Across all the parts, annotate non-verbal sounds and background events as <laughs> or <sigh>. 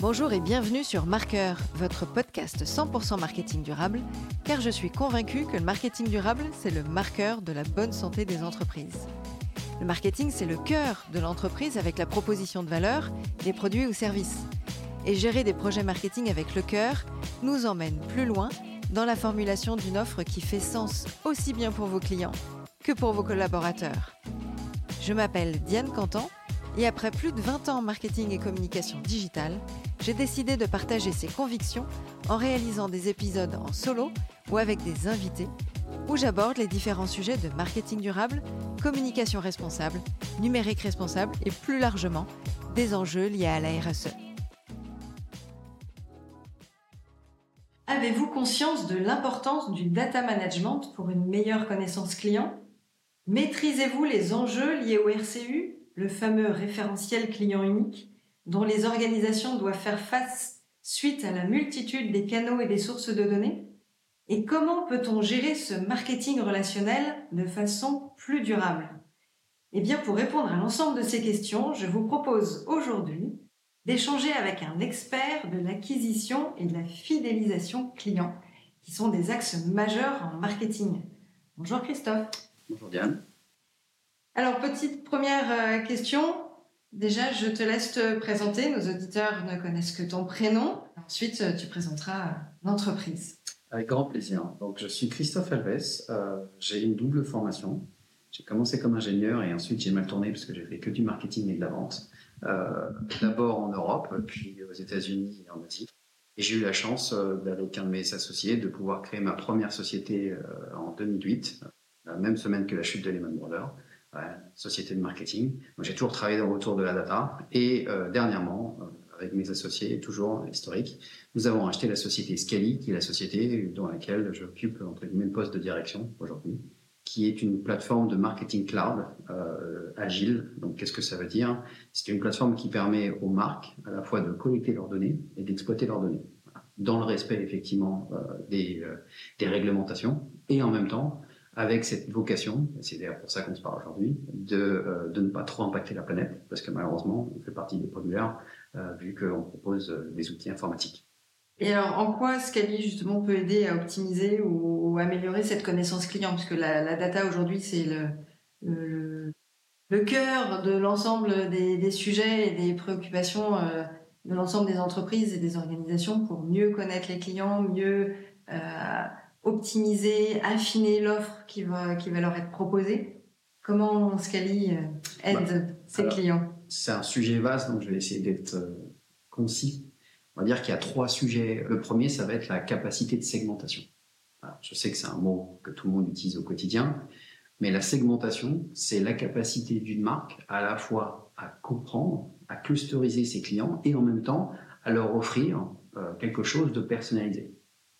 Bonjour et bienvenue sur Marqueur, votre podcast 100% marketing durable, car je suis convaincue que le marketing durable, c'est le marqueur de la bonne santé des entreprises. Le marketing, c'est le cœur de l'entreprise avec la proposition de valeur, des produits ou services. Et gérer des projets marketing avec le cœur nous emmène plus loin dans la formulation d'une offre qui fait sens aussi bien pour vos clients que pour vos collaborateurs. Je m'appelle Diane Cantan et après plus de 20 ans en marketing et communication digitale, j'ai décidé de partager ces convictions en réalisant des épisodes en solo ou avec des invités où j'aborde les différents sujets de marketing durable, communication responsable, numérique responsable et plus largement des enjeux liés à la RSE. Avez-vous conscience de l'importance du data management pour une meilleure connaissance client? Maîtrisez-vous les enjeux liés au RCU, le fameux référentiel client unique, dont les organisations doivent faire face suite à la multitude des canaux et des sources de données? Et comment peut-on gérer ce marketing relationnel de façon plus durable? Eh bien, pour répondre à l'ensemble de ces questions, je vous propose aujourd'hui d'échanger avec un expert de l'acquisition et de la fidélisation client, qui sont des axes majeurs en marketing. Bonjour Christophe. Bonjour Diane. Alors, petite première euh, question. Déjà, je te laisse te présenter. Nos auditeurs ne connaissent que ton prénom. Ensuite, tu présenteras l'entreprise. Avec grand plaisir. Donc, je suis Christophe Alves. Euh, j'ai une double formation. J'ai commencé comme ingénieur et ensuite j'ai mal tourné parce que j'ai fait que du marketing et de la vente. Euh, D'abord en Europe, puis aux États-Unis et en Asie. Et j'ai eu la chance, euh, avec un de mes associés, de pouvoir créer ma première société euh, en 2008, la même semaine que la chute de Lehman Brothers société de marketing. J'ai toujours travaillé autour de la data. Et euh, dernièrement, euh, avec mes associés, toujours historiques, nous avons acheté la société Scali, qui est la société dans laquelle j'occupe entre guillemets le poste de direction aujourd'hui, qui est une plateforme de marketing cloud euh, agile. Donc, qu'est-ce que ça veut dire? C'est une plateforme qui permet aux marques à la fois de collecter leurs données et d'exploiter leurs données, dans le respect effectivement des réglementations. Et en même temps avec cette vocation, c'est d'ailleurs pour ça qu'on se parle aujourd'hui, de, euh, de ne pas trop impacter la planète, parce que malheureusement, on fait partie des pollueurs, euh, vu qu'on propose euh, des outils informatiques. Et alors, en quoi Scali, justement, peut aider à optimiser ou, améliorer cette connaissance client? Puisque la, la data, aujourd'hui, c'est le, le, cœur de l'ensemble des, des, sujets et des préoccupations euh, de l'ensemble des entreprises et des organisations pour mieux connaître les clients, mieux... Optimiser, affiner l'offre qui va, qui va leur être proposée Comment Scali euh, aide bah, ses alors, clients? C'est un sujet vaste, donc je vais essayer d'être euh, concis. On va dire qu'il y a trois sujets. Le premier, ça va être la capacité de segmentation. Alors, je sais que c'est un mot que tout le monde utilise au quotidien, mais la segmentation, c'est la capacité d'une marque à la fois à comprendre, à clusteriser ses clients et en même temps à leur offrir euh, quelque chose de personnalisé.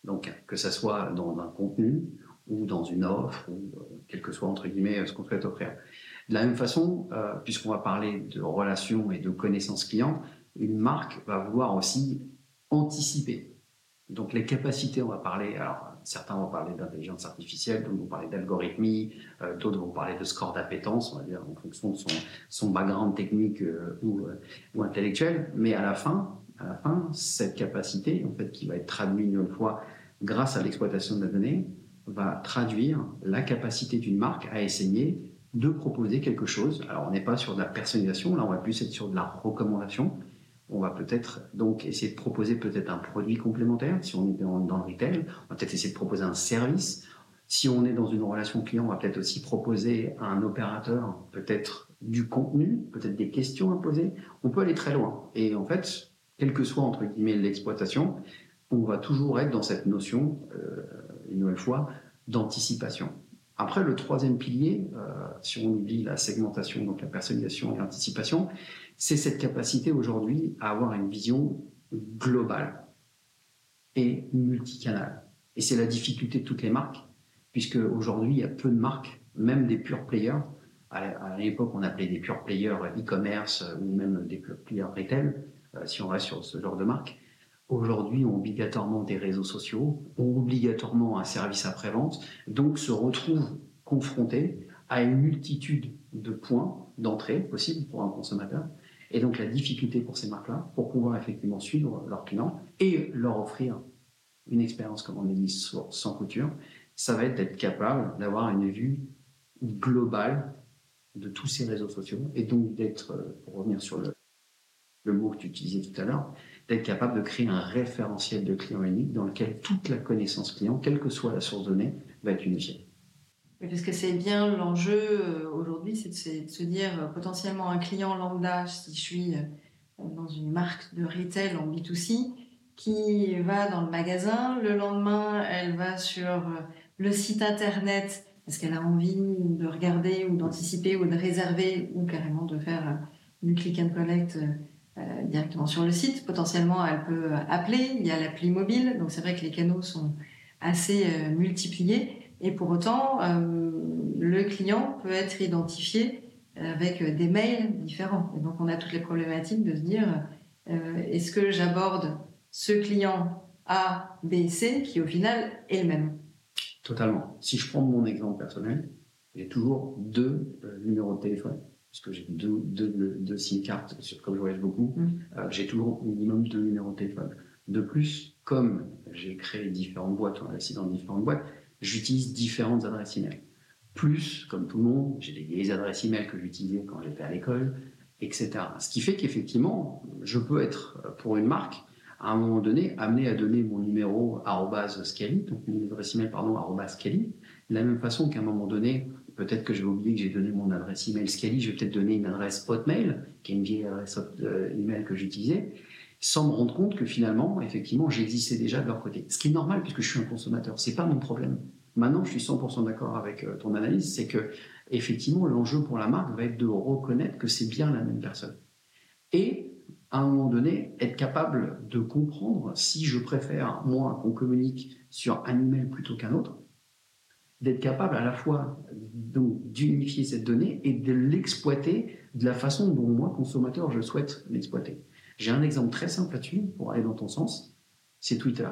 Donc, que ça soit dans un contenu ou dans une offre, ou euh, quel que soit, entre guillemets, ce qu'on souhaite offrir. De la même façon, euh, puisqu'on va parler de relations et de connaissances clients, une marque va vouloir aussi anticiper. Donc, les capacités, on va parler, alors, certains vont parler d'intelligence artificielle, d'autres vont parler d'algorithmie, euh, d'autres vont parler de score d'appétence, on va dire, en fonction de son, background technique euh, ou intellectuel. Mais à la fin, à la fin, cette capacité, en fait, qui va être traduite une fois grâce à l'exploitation de la donnée, va traduire la capacité d'une marque à essayer de proposer quelque chose. Alors, on n'est pas sur de la personnalisation, là, on va plus être sur de la recommandation. On va peut-être donc essayer de proposer peut-être un produit complémentaire. Si on est dans, dans le retail, on va peut-être essayer de proposer un service. Si on est dans une relation client, on va peut-être aussi proposer à un opérateur peut-être du contenu, peut-être des questions à poser. On peut aller très loin. Et en fait, quelle que soit entre guillemets l'exploitation, on va toujours être dans cette notion, euh, une nouvelle fois, d'anticipation. Après, le troisième pilier, euh, si on oublie la segmentation, donc la personnalisation et l'anticipation, c'est cette capacité aujourd'hui à avoir une vision globale et multicanale. Et c'est la difficulté de toutes les marques, puisque aujourd'hui, il y a peu de marques, même des pure players. À l'époque, on appelait des pure players e-commerce ou même des pure players retail, si on reste sur ce genre de marque aujourd'hui ont obligatoirement des réseaux sociaux, ont obligatoirement un service après-vente, donc se retrouvent confrontés à une multitude de points d'entrée possibles pour un consommateur. Et donc la difficulté pour ces marques-là, pour pouvoir effectivement suivre leurs clients et leur offrir une expérience, comme on dit, sans couture, ça va être d'être capable d'avoir une vue globale de tous ces réseaux sociaux et donc d'être, euh, pour revenir sur le, le mot que tu utilisais tout à l'heure, d'être capable de créer un référentiel de client unique dans lequel toute la connaissance client, quelle que soit la source donnée, va être unifiée. Oui, parce que c'est bien l'enjeu euh, aujourd'hui, c'est de, se dire euh, potentiellement un client lambda, si je suis dans une marque de retail en B2C, qui va dans le magasin, le lendemain, elle va sur le site internet parce qu'elle a envie de regarder ou d'anticiper ou de réserver ou carrément de faire du click and collect euh, directement sur le site. Potentiellement, elle peut appeler. Il y a l'appli mobile, donc c'est vrai que les canaux sont assez euh, multipliés. Et pour autant, euh, le client peut être identifié avec des mails différents. Et donc, on a toutes les problématiques de se dire est-ce que j'aborde ce client A, B, C qui au final est le même? Totalement. Si je prends mon exemple personnel, j'ai toujours deux euh, numéros de téléphone, puisque j'ai deux, deux, SIM cartes, comme je voyage beaucoup, mm. euh, j'ai toujours au minimum deux numéros de téléphone. De plus, comme j'ai créé différentes boîtes, on investi dans différentes boîtes, j'utilise différentes adresses email. Plus, comme tout le monde, j'ai des vieilles adresses email que j'utilisais quand j'étais à l'école, etc. Ce qui fait qu'effectivement, je peux être, pour une marque, à un moment donné, amené à donner mon numéro @scali, donc mon adresse email pardon de la même façon qu'à un moment donné, peut-être que je vais oublier que j'ai donné mon adresse email Scali, je vais peut-être donner une adresse Hotmail, qui est une vieille adresse euh, email que j'utilisais, sans me rendre compte que finalement, effectivement, j'existais déjà de leur côté. Ce qui est normal puisque je suis un consommateur, c'est pas mon problème. Maintenant, je suis 100% d'accord avec euh, ton analyse, c'est que effectivement, l'enjeu pour la marque va être de reconnaître que c'est bien la même personne. Et à un moment donné, être capable de comprendre si je préfère, moi, qu'on communique sur un email plutôt qu'un autre, d'être capable à la fois d'unifier cette donnée et de l'exploiter de la façon dont moi, consommateur, je souhaite l'exploiter. J'ai un exemple très simple là-dessus, pour aller dans ton sens, c'est Twitter.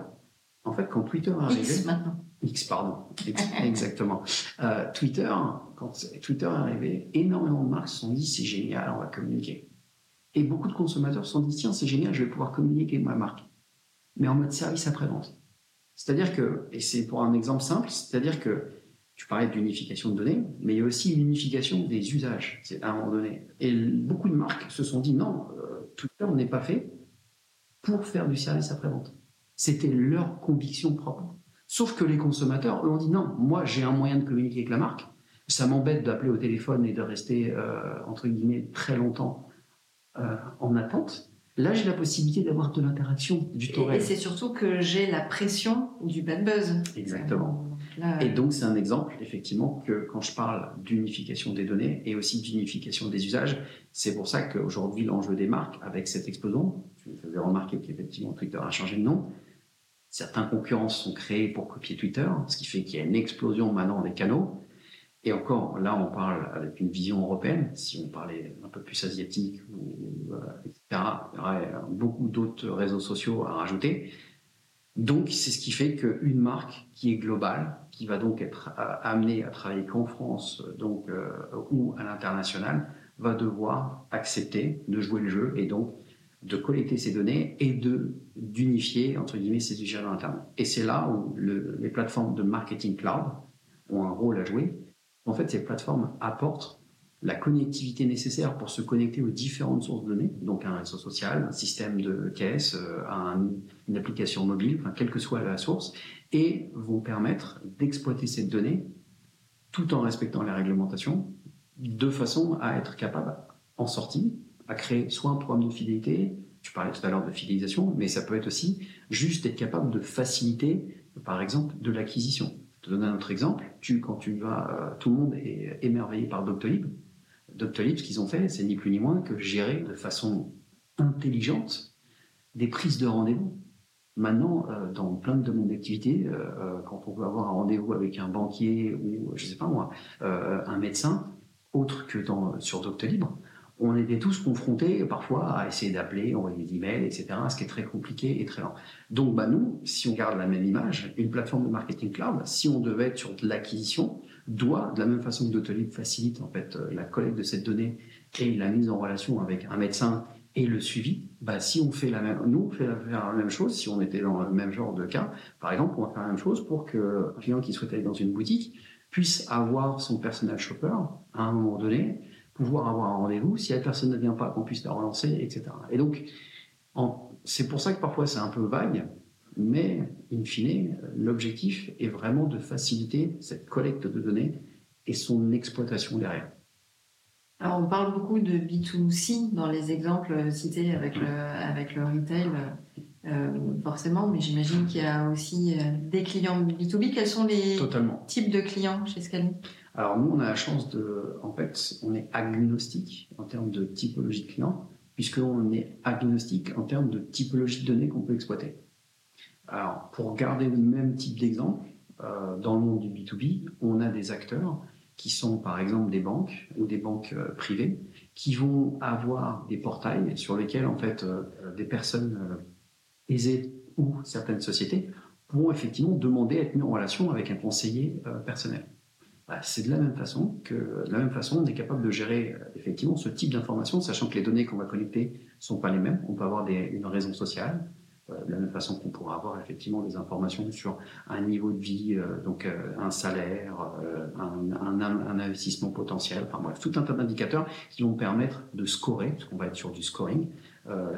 En fait, quand Twitter est arrivé... X maintenant. X, pardon. exactement. Euh, Twitter, quand Twitter est arrivé, énormément de marques se sont dit, c'est génial, on va communiquer. Et beaucoup de consommateurs se sont dit, tiens, c'est génial, je vais pouvoir communiquer ma marque. Mais en mode service après-vente. C'est-à-dire que, et c'est pour un exemple simple, c'est-à-dire que tu parlais d'unification de données, mais il y a aussi l'unification des usages, c'est à un moment donné. Et beaucoup de marques se sont dit, non, euh, tout Twitter n'est pas fait pour faire du service après-vente. C'était leur conviction propre. Sauf que les consommateurs, eux, ont dit, non, moi j'ai un moyen de communiquer avec la marque, ça m'embête d'appeler au téléphone et de rester, euh, entre guillemets, très longtemps euh, en attente. Là, j'ai la possibilité d'avoir de l'interaction, du temps Et, c'est surtout que j'ai la pression du bad buzz. Exactement. Et donc, c'est un exemple, effectivement, que quand je parle d'unification des données et aussi d'unification des usages, c'est pour ça qu'aujourd'hui, l'enjeu des marques, avec cette explosion, tu me faisais remarquer qu'effectivement, Twitter a changé de nom. Certains concurrents sont créés pour copier Twitter, ce qui fait qu'il y a une explosion maintenant des canaux. Et encore, là, on parle avec une vision européenne. Si on parlait un peu plus asiatique, ou, euh, etc., il y aurait beaucoup d'autres réseaux sociaux à rajouter. Donc, c'est ce qui fait qu'une marque qui est globale, qui va donc être euh, amenée à travailler qu'en France donc, euh, ou à l'international, va devoir accepter de jouer le jeu et donc de collecter ces données et de d'unifier entre guillemets ces usages internes. Et c'est là où les plateformes de marketing cloud ont un rôle à jouer en fait, ces plateformes apportent la connectivité nécessaire pour se connecter aux différentes sources de données, donc un réseau social, un système de caisse, euh, une application mobile, quelle que soit la source, et vont permettre d'exploiter cette donnée tout en respectant les réglementations, de façon à être capable, en sortie, à créer soit un programme de fidélité, tu parlais tout à l'heure de fidélisation, mais ça peut être aussi juste être capable de faciliter, par exemple, de l'acquisition te donner un autre exemple. Tu, quand tu vas, euh, tout le monde est émerveillé par Doctolib. Doctolib, ce qu'ils ont fait, c'est ni plus ni moins que gérer de façon intelligente des prises de rendez-vous. Maintenant, euh, dans plein de domaines d'activité, euh, quand on veut avoir un rendez-vous avec un banquier ou, je sais pas moi, un médecin, autre que sur Doctolib, on était tous confrontés parfois à essayer d'appeler, envoyer des emails, etc., ce qui est très compliqué et très lent. Donc bah, nous, si on garde la même image, une plateforme de marketing cloud, si on devait être sur de l'acquisition, doit, de la même façon que Doctolib facilite en fait euh, la collecte de cette donnée et la mise en relation avec un médecin et le suivi, bah, si on fait la même, nous, on fait la, même chose, si on était dans le même genre de cas, par exemple, on va faire la même chose pour qu'un client qui souhaite aller dans une boutique puisse avoir son personal shopper à un moment donné, pouvoir avoir un rendez-vous, si la personne ne vient pas, qu'on puisse la relancer, etc. Et donc, c'est pour ça que parfois c'est un peu vague, mais in fine, l'objectif est vraiment de faciliter cette collecte de données et son exploitation derrière. Alors on parle beaucoup de B2C dans les exemples cités avec le, avec le retail, euh, forcément, mais j'imagine qu'il y a aussi euh, des clients B2B. Quels sont les types de clients chez Scali Alors nous, on a la chance de, en fait, on est agnostique en termes de typologie de clients, puisqu'on est agnostique en termes de typologie de données qu'on peut exploiter. Alors pour garder le même type d'exemple, euh, dans le monde du B2B, on a des acteurs qui sont par exemple des banques ou des banques euh, privées, qui vont avoir des portails sur lesquels en fait euh, des personnes aisées ou certaines sociétés vont effectivement demander à être mis en relation avec un conseiller personnel. Bah, c'est de la même façon que de la même façon on est capable de gérer effectivement ce type d'information, sachant que les données qu'on va collecter sont pas les mêmes. On peut avoir une raison sociale, de la même façon qu'on pourra avoir effectivement des informations sur un niveau de vie, euh, donc euh, un salaire, un, un, un, investissement potentiel, enfin bref, tout un tas d'indicateurs qui vont permettre de scorer, parce qu'on va être sur du scoring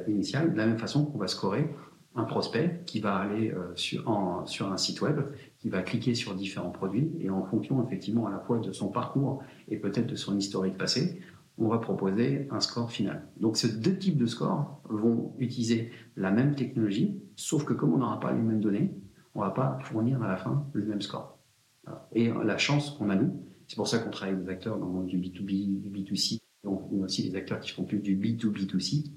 initial, de la même façon qu'on va scorer un prospect qui va aller sur, en, sur un site web, qui va cliquer sur différents produits, et en fonction effectivement à la fois de son parcours et peut-être de son historique passé, on va proposer un score final. Donc ces deux types de scores vont utiliser la même technologie, sauf que comme on n'aura pas les mêmes données, on ne va pas fournir à la fin le même score. Et la chance qu'on a nous, c'est pour ça qu'on travaille avec des acteurs dans le monde du B2B, du B2C, donc aussi des acteurs qui font plus du B2B2C,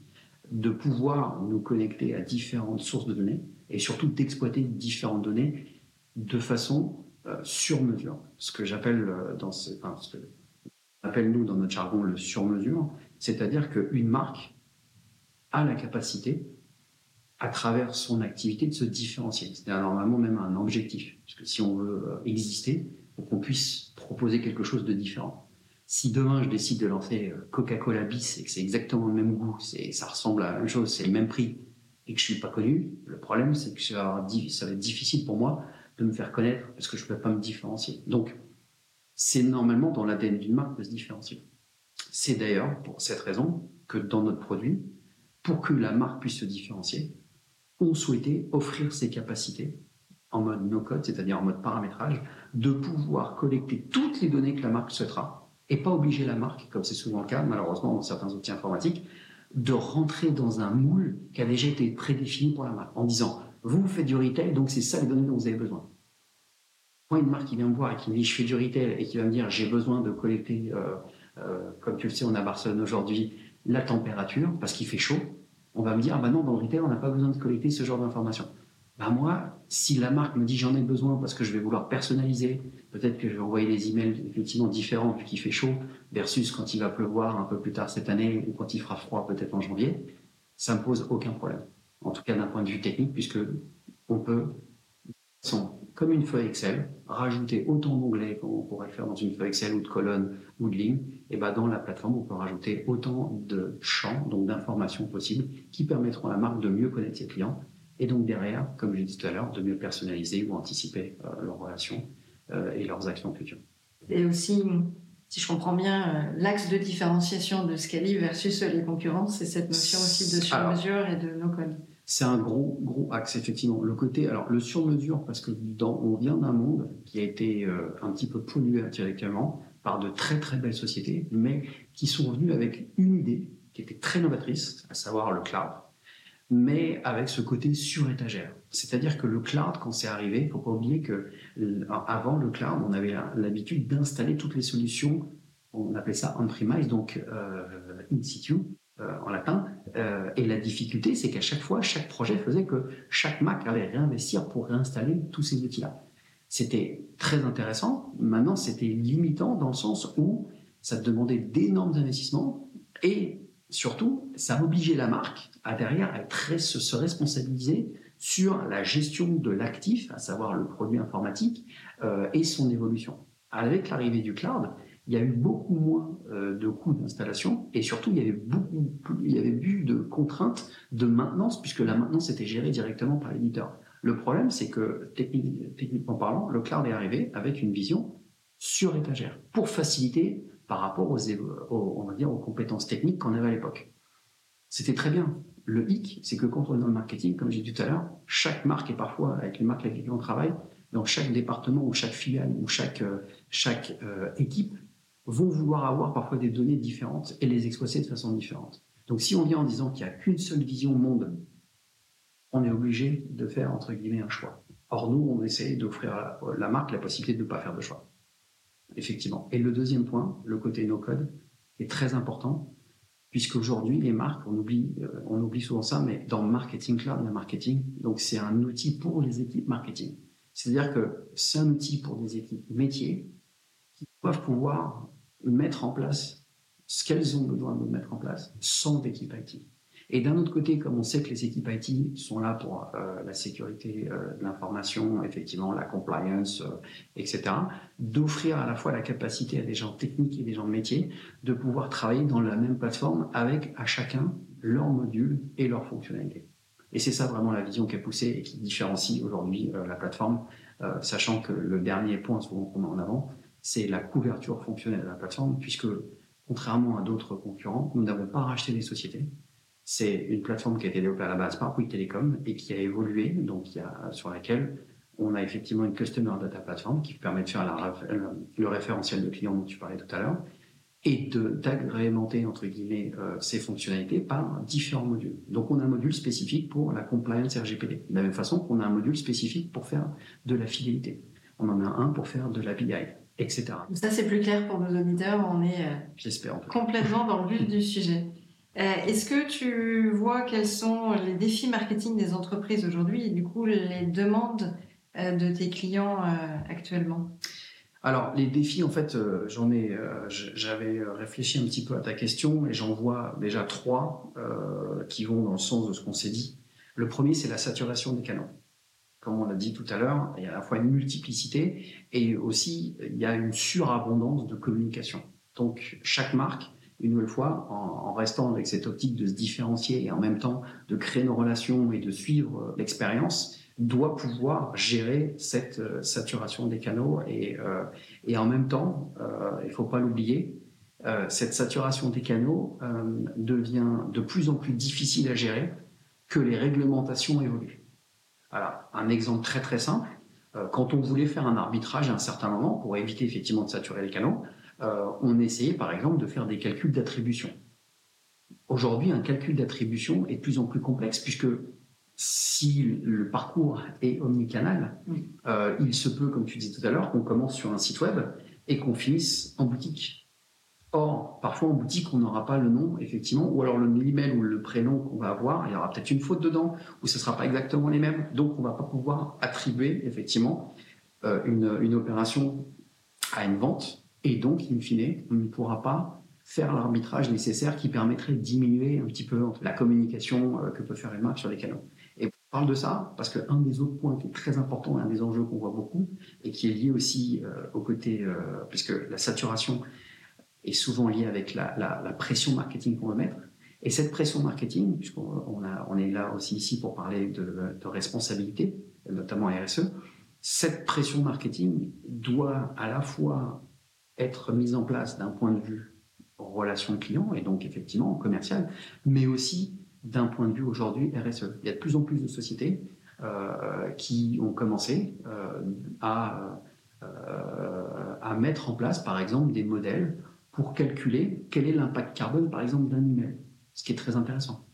de pouvoir nous connecter à différentes sources de données et surtout d'exploiter différentes données de façon euh, sur mesure. Ce que j'appelle euh, dans ce, enfin, ce que appelle nous dans notre jargon le sur-mesure, c'est-à-dire qu'une marque a la capacité, à travers son activité, de se différencier. C'est normalement même un objectif, parce que si on veut euh, exister, faut qu'on puisse proposer quelque chose de différent. Si demain je décide de lancer euh, Coca-Cola bis et que c'est exactement le même goût, ça ressemble à la même chose, c'est le même prix, et que je suis pas connu, le problème c'est que ça va être difficile pour moi de me faire connaître parce que je ne peux pas me différencier. Donc, c'est normalement dans l'ADN d'une marque de se différencier. C'est d'ailleurs pour cette raison que dans notre produit, pour que la marque puisse se différencier, on souhaitait offrir ses capacités en mode no-code, c'est-à-dire en mode paramétrage, de pouvoir collecter toutes les données que la marque souhaitera et pas obliger la marque, comme c'est souvent le cas malheureusement dans certains outils informatiques, de rentrer dans un moule qui a déjà été prédéfini pour la marque en disant vous faites du retail, donc c'est ça les données dont vous avez besoin une marque qui vient me voir et qui me dit je fais du retail et qui va me dire j'ai besoin de collecter, euh, euh, comme tu le sais, on à Barcelone aujourd'hui, la température parce qu'il fait chaud, on va me dire ah bah non, dans le retail, on n'a pas besoin de collecter ce genre d'informations. Bah moi, si la marque me dit j'en ai besoin parce que je vais vouloir personnaliser, peut-être que je vais envoyer des emails effectivement différents vu qu'il fait chaud, versus quand il va pleuvoir un peu plus tard cette année ou quand il fera froid peut-être en janvier, ça me pose aucun problème. En tout cas d'un point de vue technique, puisque on peut, comme une feuille Excel, rajouter autant d'onglets qu'on pourrait le faire dans une feuille Excel ou de colonnes ou de lignes, et ben dans la plateforme, on peut rajouter autant de champs, donc d'informations possibles, qui permettront à la marque de mieux connaître ses clients, et donc derrière, comme j'ai dit tout à l'heure, de mieux personnaliser ou anticiper euh, leurs relations euh, et leurs actions futures. Et aussi, si je comprends bien, euh, l'axe de différenciation de Scali versus les concurrents, c'est cette notion aussi de sur-mesure et de no-code. C'est un gros, gros axe, effectivement. Le côté, alors le sur-mesure, parce que dans, on vient d'un monde qui a été euh, un petit peu pollué indirectement par de très, très belles sociétés, mais qui sont venues avec une idée qui était très novatrice, à savoir le cloud, mais avec ce côté sur-étagère. C'est-à-dire que le cloud, quand c'est arrivé, il faut pas oublier que avant le cloud, on avait l'habitude d'installer toutes les solutions, on appelait ça on-premise, donc euh, in situ, euh, en latin. Euh, et la difficulté, c'est qu'à chaque fois, chaque projet faisait que chaque Mac allait réinvestir pour réinstaller tous ces outils-là. C'était très intéressant. Maintenant, c'était limitant dans le sens où ça demandait d'énormes investissements et surtout, ça obligeait la marque à derrière à se, responsabiliser sur la gestion de l'actif, à savoir le produit informatique, euh, et son évolution. Avec l'arrivée du cloud, il y a eu beaucoup moins euh, de coûts d'installation et surtout il y avait beaucoup plus, de contraintes de maintenance puisque la maintenance était gérée directement par l'éditeur. Le problème, c'est que techniquement parlant, le cloud est arrivé avec une vision sur étagère pour faciliter par rapport aux, aux compétences techniques qu'on avait à l'époque. C'était très bien. Le hic, c'est que quand le marketing, comme j'ai dit tout à l'heure, chaque marque et parfois avec les marques avec lesquelles on travaille, dans chaque département ou chaque filiale ou chaque, euh, euh, équipe vont vouloir avoir parfois des données différentes et les exploiter de façon différente. Donc si on vient en disant qu'il n'y a qu'une seule vision monde, on est obligé de faire entre guillemets un choix. Or nous, on essaie d'offrir à la marque la possibilité de ne pas faire de choix. Effectivement. Et le deuxième point, le côté no-code, est très important, puisqu'aujourd'hui, les marques, on oublie, euh, on oublie souvent ça, mais dans Marketing Cloud, a marketing. Donc c'est un outil pour les équipes marketing. C'est-à-dire que c'est un outil pour des équipes métiers qui doivent pouvoir mettre en place ce qu'elles ont besoin de mettre en place sans équipe IT. Et d'un autre côté, comme on sait que les équipes IT sont là pour euh, la sécurité euh, de l'information, effectivement, la compliance, euh, etc., d'offrir à la fois la capacité à des gens techniques et des gens de métier de pouvoir travailler dans la même plateforme avec à chacun leurs modules et leurs fonctionnalités. Et c'est ça vraiment la vision qui est poussée et qui différencie aujourd'hui la plateforme, sachant que le dernier point souvent qu'on met en avant, c'est la couverture fonctionnelle de la plateforme, puisque contrairement à d'autres concurrents, nous n'avons pas racheté des sociétés. C'est une plateforme qui a été développée à la base par Bouygues Telecom et qui a évolué, donc il y a, sur laquelle on a effectivement une Customer Data Platform qui permet de faire la, le référentiel de clients dont tu parlais tout à l'heure et d'agrémenter entre guillemets euh, ces fonctionnalités par différents modules. Donc on a un module spécifique pour la compliance RGPD, de la même façon qu'on a un module spécifique pour faire de la fidélité. On en a un pour faire de la BI, etc. Ça c'est plus clair pour nos auditeurs, on est euh, complètement dans le but du sujet. Euh, est-ce que tu vois quels sont les défis marketing des entreprises aujourd'hui et du coup les demandes euh, de tes clients euh, actuellement? Alors, les défis, en fait, j'en ai, j'avais réfléchi un petit peu à ta question et j'en vois déjà trois qui vont dans le sens de ce qu'on s'est dit. Le premier, c'est la saturation des canaux. Comme on l'a dit tout à l'heure, il y a à la fois une multiplicité et aussi il y a une surabondance de communication. Donc, chaque marque une nouvelle fois, en, restant avec cette optique de se différencier et en même temps de créer nos relations et de suivre euh, l'expérience, doit pouvoir gérer cette euh, saturation des canaux et, euh, et en même temps, il ne faut pas l'oublier, cette saturation des canaux devient de plus en plus difficile à gérer que les réglementations évoluent. Alors, un exemple très très simple, quand on voulait faire un arbitrage à un certain moment pour éviter effectivement de saturer les canaux, euh, on essayait par exemple de faire des calculs d'attribution. Aujourd'hui, un calcul d'attribution est de plus en plus complexe puisque si le parcours est omnicanal, euh, il se peut, comme tu disais tout à l'heure, qu'on commence sur un site web et qu'on finisse en boutique. Or, parfois en boutique, on n'aura pas le nom, effectivement, ou alors le email ou le prénom qu'on va avoir, il y aura peut-être une faute dedans, ou ce ne sera pas exactement les mêmes, donc on ne va pas pouvoir attribuer, effectivement, euh, une, opération à une vente et donc, in fine, on ne pourra pas faire l'arbitrage nécessaire qui permettrait de diminuer un petit peu la communication euh, que peut faire une marque sur les canaux. Et on parle de ça parce qu'un des autres points qui est très important, un des enjeux qu'on voit beaucoup, et qui est lié aussi euh, au côté, puisque la saturation est souvent liée avec la, pression marketing qu'on veut mettre, et cette pression marketing, puisqu'on on est là aussi ici pour parler de, responsabilité, notamment RSE, cette pression marketing doit à la fois être mise en place d'un point de vue relation client et donc effectivement commercial, mais aussi d'un point de vue aujourd'hui RSE. Il y a de plus en plus de sociétés euh, qui ont commencé euh, euh, à mettre en place, par exemple, des modèles pour calculer quel est l'impact carbone, par exemple, d'un email, ce qui est très intéressant.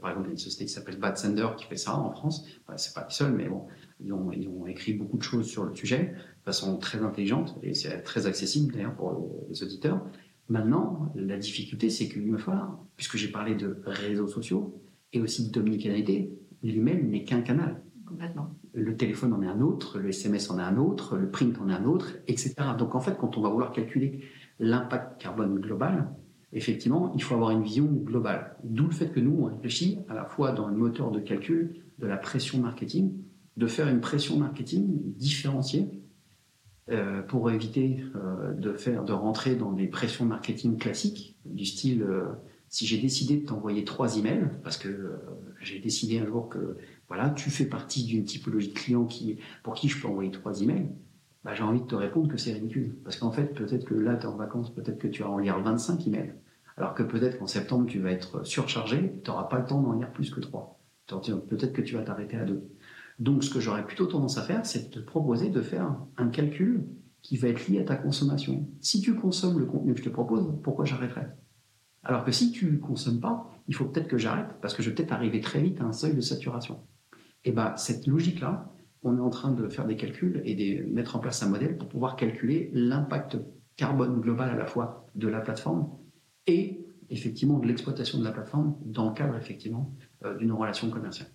Par exemple, il y a une société qui s'appelle Bad Sender qui fait ça en France. Enfin, c'est pas les seuls, mais bon, ils ont, ils ont écrit beaucoup de choses sur le sujet de façon très intelligente et c'est très accessible d'ailleurs pour les auditeurs. Maintenant, la difficulté, c'est me faut, puisque j'ai parlé de réseaux sociaux et aussi d'omnicanalité, l'email n'est qu'un canal. Le téléphone en est un autre, le SMS en est un autre, le print en est un autre, etc. Donc en fait, quand on va vouloir calculer l'impact carbone global, effectivement, il faut avoir une vision globale. D'où le fait que nous, on réfléchit à la fois dans le moteur de calcul de la pression marketing, de faire une pression marketing différenciée euh, pour éviter euh, de faire, de rentrer dans des pressions marketing classiques du style euh, si j'ai décidé de t'envoyer trois emails parce que j'ai décidé un jour que voilà tu fais partie d'une typologie de clients qui pour qui je peux envoyer trois emails, bah, j'ai envie de te répondre que c'est ridicule parce qu'en fait peut-être que là tu es en vacances, peut-être que tu vas en lire 25 emails alors que peut-être qu'en septembre tu vas être surchargé, tu n'auras pas le temps d'en lire plus que trois. Peut-être que tu vas t'arrêter à deux. Donc, ce que j'aurais plutôt tendance à faire, c'est de te proposer de faire un calcul qui va être lié à ta consommation. Si tu consommes le contenu que je te propose, pourquoi j'arrêterais? Alors que si tu ne consommes pas, il faut peut-être que j'arrête parce que je vais peut-être arriver très vite à un seuil de saturation. Et bien, cette logique-là, on est en train de faire des calculs et de mettre en place un modèle pour pouvoir calculer l'impact carbone global à la fois de la plateforme et effectivement de l'exploitation de la plateforme dans le cadre effectivement euh, d'une relation commerciale.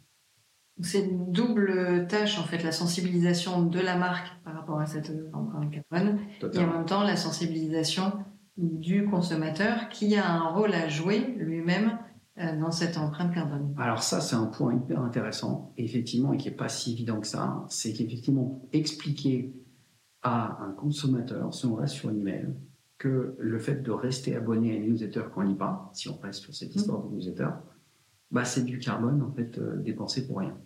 C'est une double tâche, en fait, la sensibilisation de la marque par rapport à cette empreinte carbone, et en même temps la sensibilisation du consommateur qui a un rôle à jouer lui-même euh, dans cette empreinte carbone. Alors ça, c'est un point hyper intéressant, effectivement, et qui n'est pas si évident que ça, c'est qu'effectivement, expliquer à un consommateur, si on reste sur l'email, que le fait de rester abonné à une newsletter qu'on lit pas, si on reste sur cette mmh. histoire de newsletter, bah, c'est du carbone en fait euh, dépensé pour rien.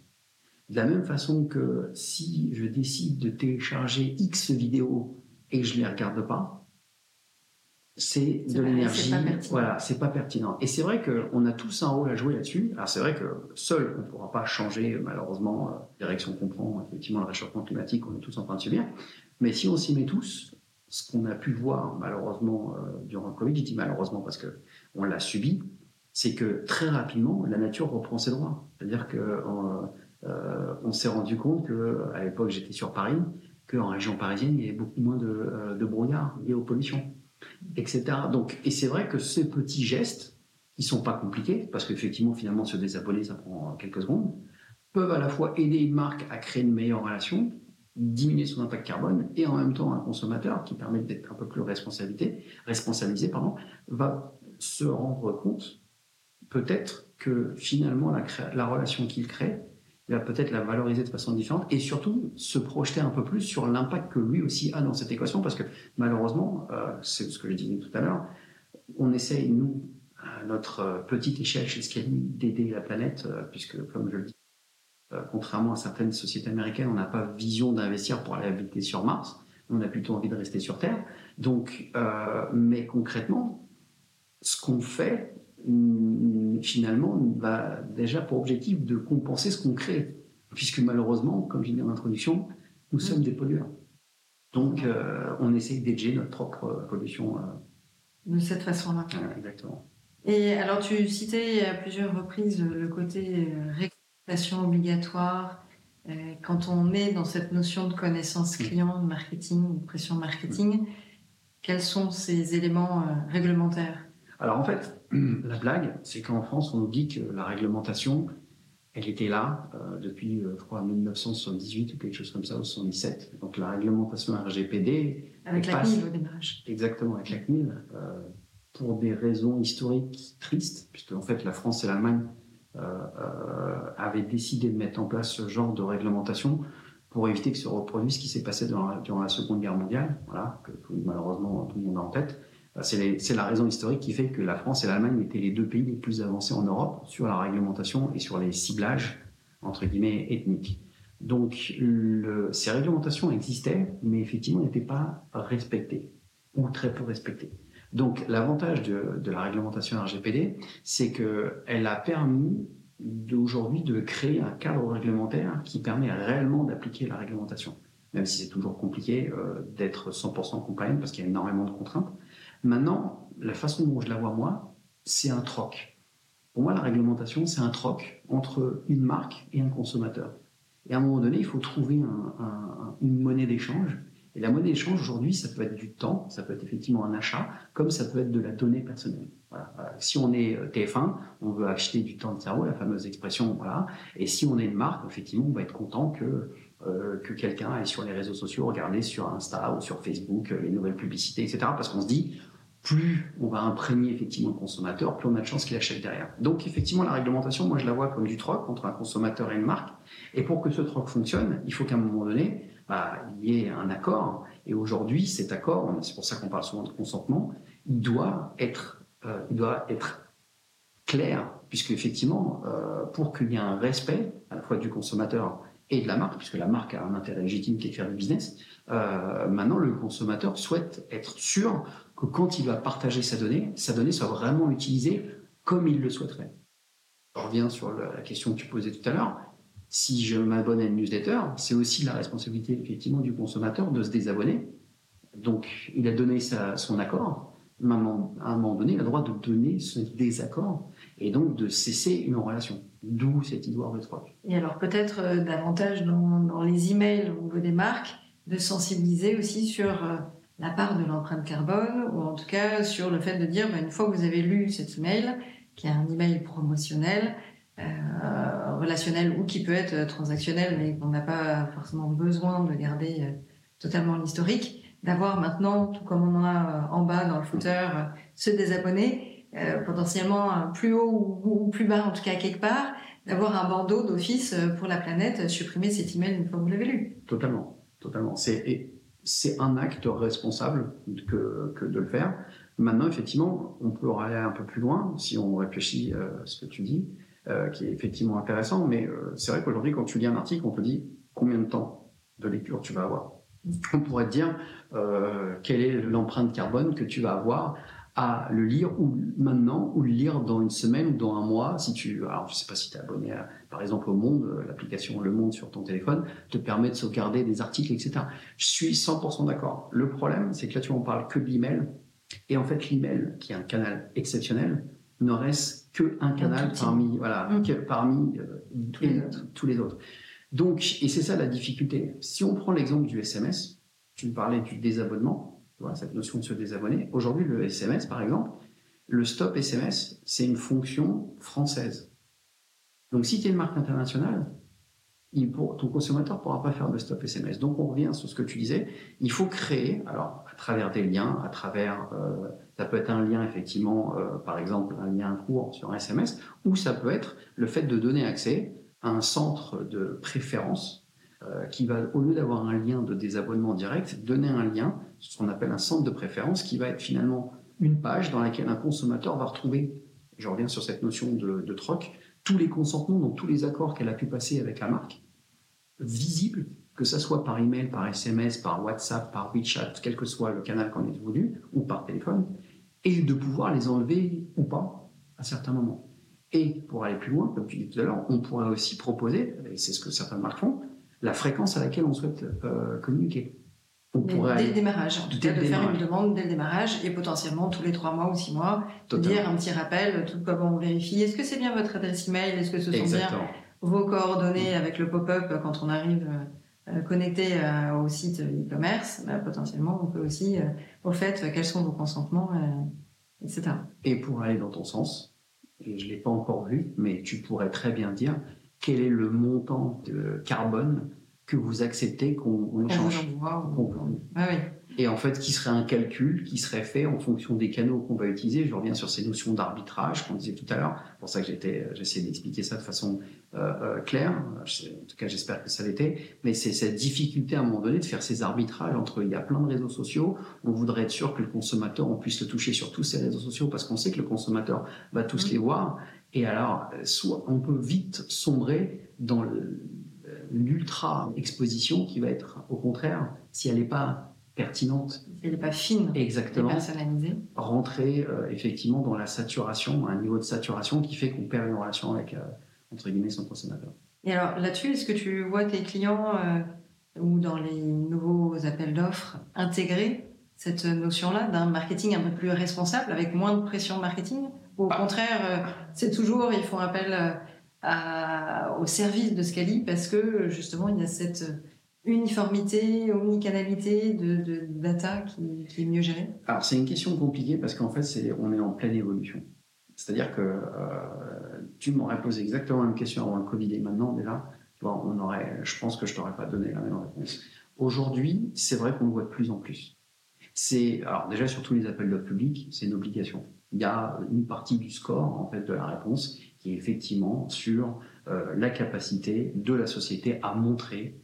De la même façon que si je décide de télécharger X vidéos et que je ne les regarde pas, c'est de l'énergie. Voilà, c'est pas pertinent. Et c'est vrai qu'on a tous un rôle à jouer là-dessus. Alors c'est vrai que seul, on ne pourra pas changer malheureusement la euh, direction qu'on prend, effectivement, le réchauffement climatique, on est tous en train de subir. Mais si on s'y met tous, ce qu'on a pu voir malheureusement euh, durant le Covid, je dis malheureusement parce que on l'a subi, c'est que très rapidement, la nature reprend ses droits. C'est-à-dire que euh, euh, on s'est rendu compte que, à l'époque, j'étais sur Paris, qu'en région parisienne, il y avait beaucoup moins de, de brouillard lié aux pollutions, etc. Donc, et c'est vrai que ces petits gestes, qui sont pas compliqués, parce qu'effectivement, finalement, se désabonner, ça prend quelques secondes, peuvent à la fois aider une marque à créer une meilleure relation, diminuer son impact carbone, et en même temps un consommateur qui permet d'être un peu plus responsabilisé, responsabilisé va se rendre compte peut-être que finalement la relation qu'il crée va peut-être la valoriser de façon différente et surtout se projeter un peu plus sur l'impact que lui aussi a dans cette équation parce que malheureusement, euh, c'est ce que je disais tout à l'heure, on essaye, nous, à notre petite échelle chez Scali, d'aider la planète, euh, puisque, comme je le dis, euh, contrairement à certaines sociétés américaines, on n'a pas vision d'investir pour aller habiter sur Mars, on a plutôt envie de rester sur Terre. Donc, mais concrètement, ce qu'on fait, finalement, va déjà pour objectif de compenser ce qu'on crée. Puisque malheureusement, comme j'ai dit en introduction, nous mmh. sommes des pollueurs. Donc, euh, on essaye d'aider notre propre pollution. Euh. De cette façon-là. exactement. Et alors, tu citais à plusieurs reprises le côté euh, réglementation obligatoire. Quand on est dans cette notion de connaissance mmh. client, de marketing, de pression marketing, quels sont ces éléments réglementaires? Alors en fait, la blague, c'est qu'en France, on nous dit que la réglementation, elle était là euh, depuis, euh, je crois, 1978 ou quelque chose comme ça, ou 77. Donc la réglementation RGPD. Avec la CNIL au démarrage. Exactement, avec la CNIL, euh, pour des raisons historiques tristes, puisque en fait la France et l'Allemagne avaient décidé de mettre en place ce genre de réglementation pour éviter que se reproduise ce qui s'est passé durant la, durant la Seconde Guerre mondiale, voilà, que malheureusement tout le monde a en tête. C'est la raison historique qui fait que la France et l'Allemagne étaient les deux pays les plus avancés en Europe sur la réglementation et sur les ciblages, entre guillemets, ethniques. Donc, ces réglementations existaient, mais effectivement n'étaient pas respectées, ou très peu respectées. Donc, l'avantage de, de, la réglementation RGPD, c'est qu'elle a permis d'aujourd'hui de créer un cadre réglementaire qui permet réellement d'appliquer la réglementation. Même si c'est toujours compliqué euh, d'être 100% compliant parce qu'il y a énormément de contraintes. Maintenant, la façon dont je la vois moi, c'est un troc. Pour moi, la réglementation, c'est un troc entre une marque et un consommateur. Et à un moment donné, il faut trouver une monnaie d'échange. Et la monnaie d'échange, aujourd'hui, ça peut être du temps, ça peut être effectivement un achat, comme ça peut être de la donnée personnelle. Si on est euh, TF1, on veut acheter du temps de cerveau, la fameuse expression, voilà. Et si on est une marque, effectivement, on va être content que euh, que quelqu'un aille sur les réseaux sociaux, regarder sur Insta ou sur Facebook euh, les nouvelles publicités, etc. Parce qu'on se dit, plus on va imprégner effectivement le consommateur, plus on a de chances qu'il achète derrière. Donc effectivement, la réglementation, moi je la vois comme du troc entre un consommateur et une marque. Et pour que ce troc fonctionne, il faut qu'à un moment donné, bah, il y ait un accord. Et aujourd'hui, cet accord, c'est pour ça qu'on parle souvent de consentement, il doit être, euh, il doit être clair, puisque effectivement, euh, pour qu'il y ait un respect à la fois du consommateur et de la marque, puisque la marque a un intérêt légitime qui est de faire du business, euh, maintenant le consommateur souhaite être sûr que quand il va partager sa donnée, sa donnée soit vraiment utilisée comme il le souhaiterait. Je reviens sur la question que tu posais tout à l'heure. Si je m'abonne à une newsletter, c'est aussi la responsabilité effectivement du consommateur de se désabonner. Donc, il a donné son accord. À un moment donné, il a le droit de donner son désaccord et donc de cesser une relation. D'où cette histoire de troc. Et alors peut-être euh, davantage dans, les emails au niveau des marques, de sensibiliser aussi sur euh, la part de l'empreinte carbone, ou en tout cas sur le fait de dire, bah, une fois que vous avez lu cet email, qui est un email promotionnel, euh, relationnel ou qui peut être transactionnel, mais qu'on n'a pas forcément besoin de garder euh, totalement l'historique, d'avoir maintenant, tout comme on a en bas dans le footer, ceux des abonnés, euh, potentiellement plus haut ou, plus bas, en tout cas quelque part, d'avoir un bandeau d'office euh, pour la planète, supprimer cet email une fois que vous l'avez lu. Totalement, totalement. C'est c'est un acte responsable que, que, de le faire. Maintenant, effectivement, on peut aller un peu plus loin si on réfléchit euh, à ce que tu dis, qui est effectivement intéressant. Mais c'est vrai qu'aujourd'hui, quand tu lis un article, on te dit combien de temps de lecture tu vas avoir. Mm. On pourrait te dire quelle est l'empreinte carbone que tu vas avoir à le lire ou maintenant ou le lire dans une semaine ou dans un mois si tu alors je sais pas si tu es abonné par exemple au Monde euh, l'application Le Monde sur ton téléphone te permet de sauvegarder des articles etc je suis 100% d'accord. Le problème c'est que là tu en parles que de l'email et en fait l'email qui est un canal exceptionnel ne reste que un canal parmi voilà mmh. parmi euh, tous, les autres. donc et c'est ça la difficulté. Si on prend l'exemple du SMS tu me parlais du désabonnement cette notion de se désabonner. Aujourd'hui, le SMS, par exemple, le stop SMS, c'est une fonction française. Donc, si tu es une marque internationale, ton consommateur ne pourra pas faire de stop SMS. Donc, on revient sur ce que tu disais. Il faut créer, alors, à travers des liens, à travers, euh, ça peut être un lien, effectivement, euh, par exemple, un lien court sur un SMS, ou ça peut être le fait de donner accès à un centre de préférence euh, qui va, au lieu d'avoir un lien de désabonnement direct, donner un lien, ce qu'on appelle un centre de préférence, qui va être finalement une page dans laquelle un consommateur va retrouver, je reviens sur cette notion de, troc, tous les consentements, donc tous les accords qu'elle a pu passer avec la marque, visibles, que ce soit par email, par SMS, par WhatsApp, par WeChat, quel que soit le canal qu'on ait voulu, ou par téléphone, et de pouvoir les enlever ou pas à certains moments. Et pour aller plus loin, comme tu disais tout à l'heure, on pourrait aussi proposer, et c'est ce que certaines marques font, la fréquence à laquelle on souhaite euh, communiquer. On pourrait dès le démarrage, en tout cas, de faire une demande dès le démarrage et potentiellement tous les trois mois ou six mois, de dire un petit rappel, tout comme on vérifie. Est-ce que c'est bien votre adresse email? Est-ce que ce sont bien vos coordonnées avec le pop-up quand on arrive euh, connecté euh, au site e-commerce? Bah, Potentiellement, on peut aussi, au fait, quels sont vos consentements, etc. Et pour aller dans ton sens, et je ne l'ai pas encore vu, mais tu pourrais très bien dire quel est le montant de carbone que vous acceptez qu'on échange. Ah Et en fait, qui serait un calcul qui serait fait en fonction des canaux qu'on va utiliser. Je reviens sur ces notions d'arbitrage qu'on disait tout à l'heure. C'est pour ça que j'essaie d'expliquer ça de façon euh, euh, claire. En tout cas, j'espère que ça l'était. Mais c'est cette difficulté à un moment donné de faire ces arbitrages entre il y a plein de réseaux sociaux. On voudrait être sûr que le consommateur, on puisse le toucher sur tous ces réseaux sociaux parce qu'on sait que le consommateur va tous mmh. les voir. Et alors, soit on peut vite sombrer dans l'ultra exposition qui va être, au contraire, si elle n'est pas pertinente, si elle n'est pas fine, exactement, personnalisée, rentrer euh, effectivement dans la saturation, un niveau de saturation qui fait qu'on perd une relation avec euh, entre guillemets son consommateur. Et alors là-dessus, est-ce que tu vois tes clients euh, ou dans les nouveaux appels d'offres intégrer cette notion-là d'un marketing un peu plus responsable avec moins de pression marketing? Au contraire, euh, c'est toujours, ils font appel euh, au service de Scali parce que justement, il y a cette uniformité, omnicanalité de, de data qui, est mieux gérée Alors, c'est une question compliquée parce qu'en fait, c'est, on est en pleine évolution. C'est-à-dire que euh, tu m'aurais posé exactement la même question avant le Covid et maintenant, déjà, on aurait, je pense que je t'aurais pas donné la même réponse. Aujourd'hui, c'est vrai qu'on le voit de plus en plus. C'est, alors déjà, sur tous les appels d'offres publics, c'est une obligation il y a une partie du score en fait de la réponse qui est effectivement sur euh, la capacité de la société à montrer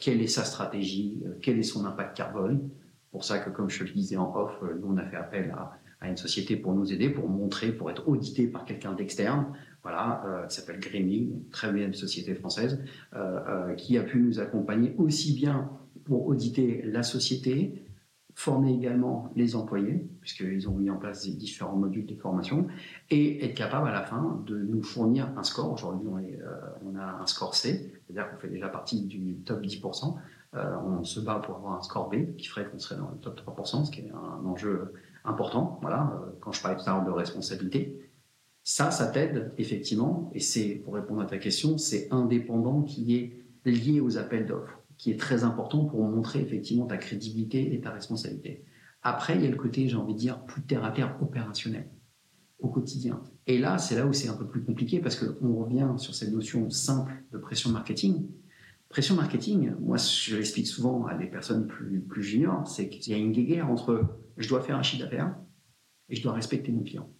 quelle est sa stratégie, quel est son impact carbone. Pour ça que, comme je le disais en off, nous on a fait appel à, une société pour nous aider, pour montrer, pour être audité par quelqu'un d'externe, voilà, euh, qui s'appelle Grémy, très bien société française, euh, euh, qui a pu nous accompagner aussi bien pour auditer la société, former également les employés, puisqu'ils ont mis en place différents modules de formation, et être capable à la fin de nous fournir un score. Aujourd'hui, on, on, a un score C, c'est-à-dire qu'on fait déjà partie du top 10%. on se bat pour avoir un score B, qui ferait qu'on serait dans le top 3%, ce qui est un enjeu important. Voilà, euh, quand je l'heure de responsabilité, ça, ça t'aide effectivement, et c'est pour répondre à ta question, c'est indépendant qui est lié aux appels d'offres, qui est très important pour montrer effectivement ta crédibilité et ta responsabilité. Après, il y a le côté, j'ai envie de dire, plus terre à terre opérationnel au quotidien. Et là, c'est là où c'est un peu plus compliqué parce qu'on revient sur cette notion simple de pression marketing. Pression marketing, moi, je l'explique souvent à des personnes plus, plus juniors, c'est qu'il y a une guerre entre je dois faire un chiffre d'affaires et je dois respecter mon client.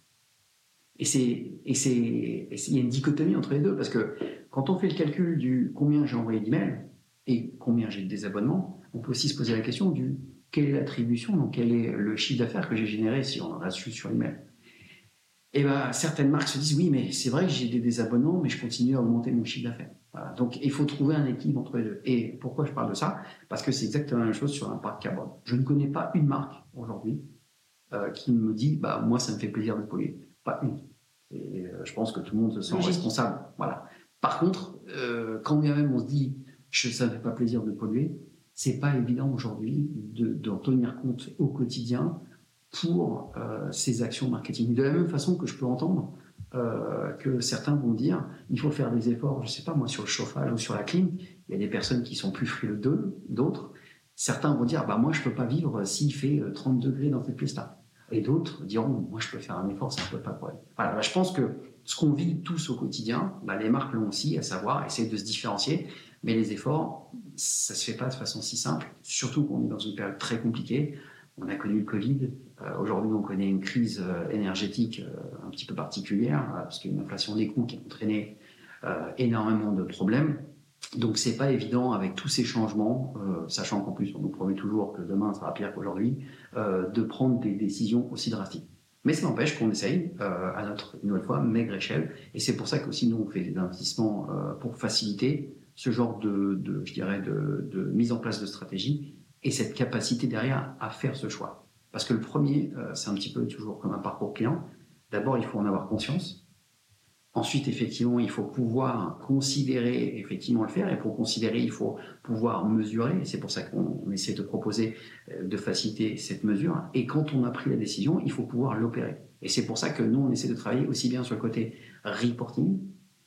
Et c'est, et c'est, il y a une dichotomie entre les deux parce que quand on fait le calcul du combien j'ai envoyé d'emails et combien j'ai de désabonnements, on peut aussi se poser la question du quelle est l'attribution, donc quel est le chiffre d'affaires que j'ai généré si on a su sur email. Et ben, certaines marques se disent oui, mais c'est vrai que j'ai des désabonnements, mais je continue à augmenter mon chiffre d'affaires. Donc, il faut trouver un équilibre entre les deux. Et pourquoi je parle de ça? Parce que c'est exactement la même chose sur l'impact carbone. Je ne connais pas une marque aujourd'hui euh, qui me dit bah, moi, ça me fait plaisir de polluer. Pas une. Et euh, je pense que tout le monde se sent responsable. Voilà. Par contre, euh, quand bien même on se dit je, ça ne fait pas plaisir de polluer, c'est pas évident aujourd'hui d'en tenir compte au quotidien pour ces actions marketing. De la même façon que je peux entendre euh, que certains vont dire il faut faire des efforts, je ne sais pas moi, sur le chauffage ou sur la clim. Il y a des personnes qui sont plus frileux d'autres. Certains vont dire bah, moi, je ne peux pas vivre s'il fait 30 euh, degrés dans cette pièce-là. Et d'autres diront moi, je peux faire un effort, ça ne pose pas problème. Voilà, bah, je pense que ce qu'on vit tous au quotidien, bah, les marques l'ont aussi, à savoir essayer de se différencier. Mais les efforts, ça ne se fait pas de façon si simple, surtout qu'on est dans une période très compliquée. On a connu le Covid, euh, aujourd'hui, on connaît une crise euh, énergétique euh, un petit peu particulière, parce qu'il y a une inflation des coûts qui a entraîné énormément de problèmes. Donc, c'est pas évident avec tous ces changements, sachant qu'en plus, on nous promet toujours que demain sera pire qu'aujourd'hui, de prendre des décisions aussi drastiques. Mais ça n'empêche qu'on essaye à notre, nouvelle fois, maigre échelle. Et c'est pour ça qu'aussi nous, on fait des investissements pour faciliter ce genre de, je dirais, de, mise en place de stratégie et cette capacité derrière à faire ce choix. Parce que le premier, euh, c'est un petit peu toujours comme un parcours client. D'abord, il faut en avoir conscience. Ensuite, effectivement, il faut pouvoir considérer, effectivement, le faire. Et pour considérer, il faut pouvoir mesurer. C'est pour ça qu'on essaie de proposer euh, de faciliter cette mesure. Et quand on a pris la décision, il faut pouvoir l'opérer. Et c'est pour ça que nous, on essaie de travailler aussi bien sur le côté reporting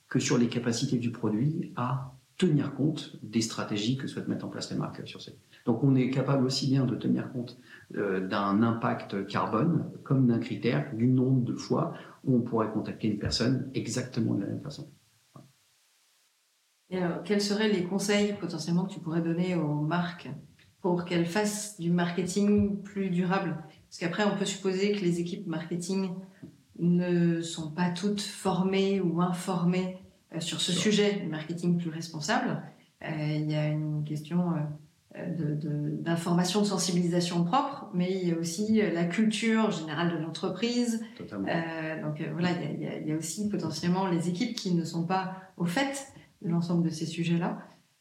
que sur les capacités du produit à tenir compte des stratégies que souhaitent mettre en place les marques sur ces. Donc on est capable aussi bien de tenir compte euh, d'un impact carbone comme d'un critère du nombre de fois où on pourrait contacter une personne exactement de la même façon. Et alors, quels seraient les conseils potentiellement que tu pourrais donner aux marques pour qu'elles fassent du marketing plus durable? Parce qu'après, on peut supposer que les équipes marketing ne sont pas toutes formées ou informées euh, sur ce sujet du marketing plus responsable. Euh, il y a une question d'information, de, de, sensibilisation propre, mais il y a aussi la culture générale de l'entreprise. Euh, donc voilà, il y, a, il y, a, aussi potentiellement les équipes qui ne sont pas au fait de l'ensemble de ces sujets-là,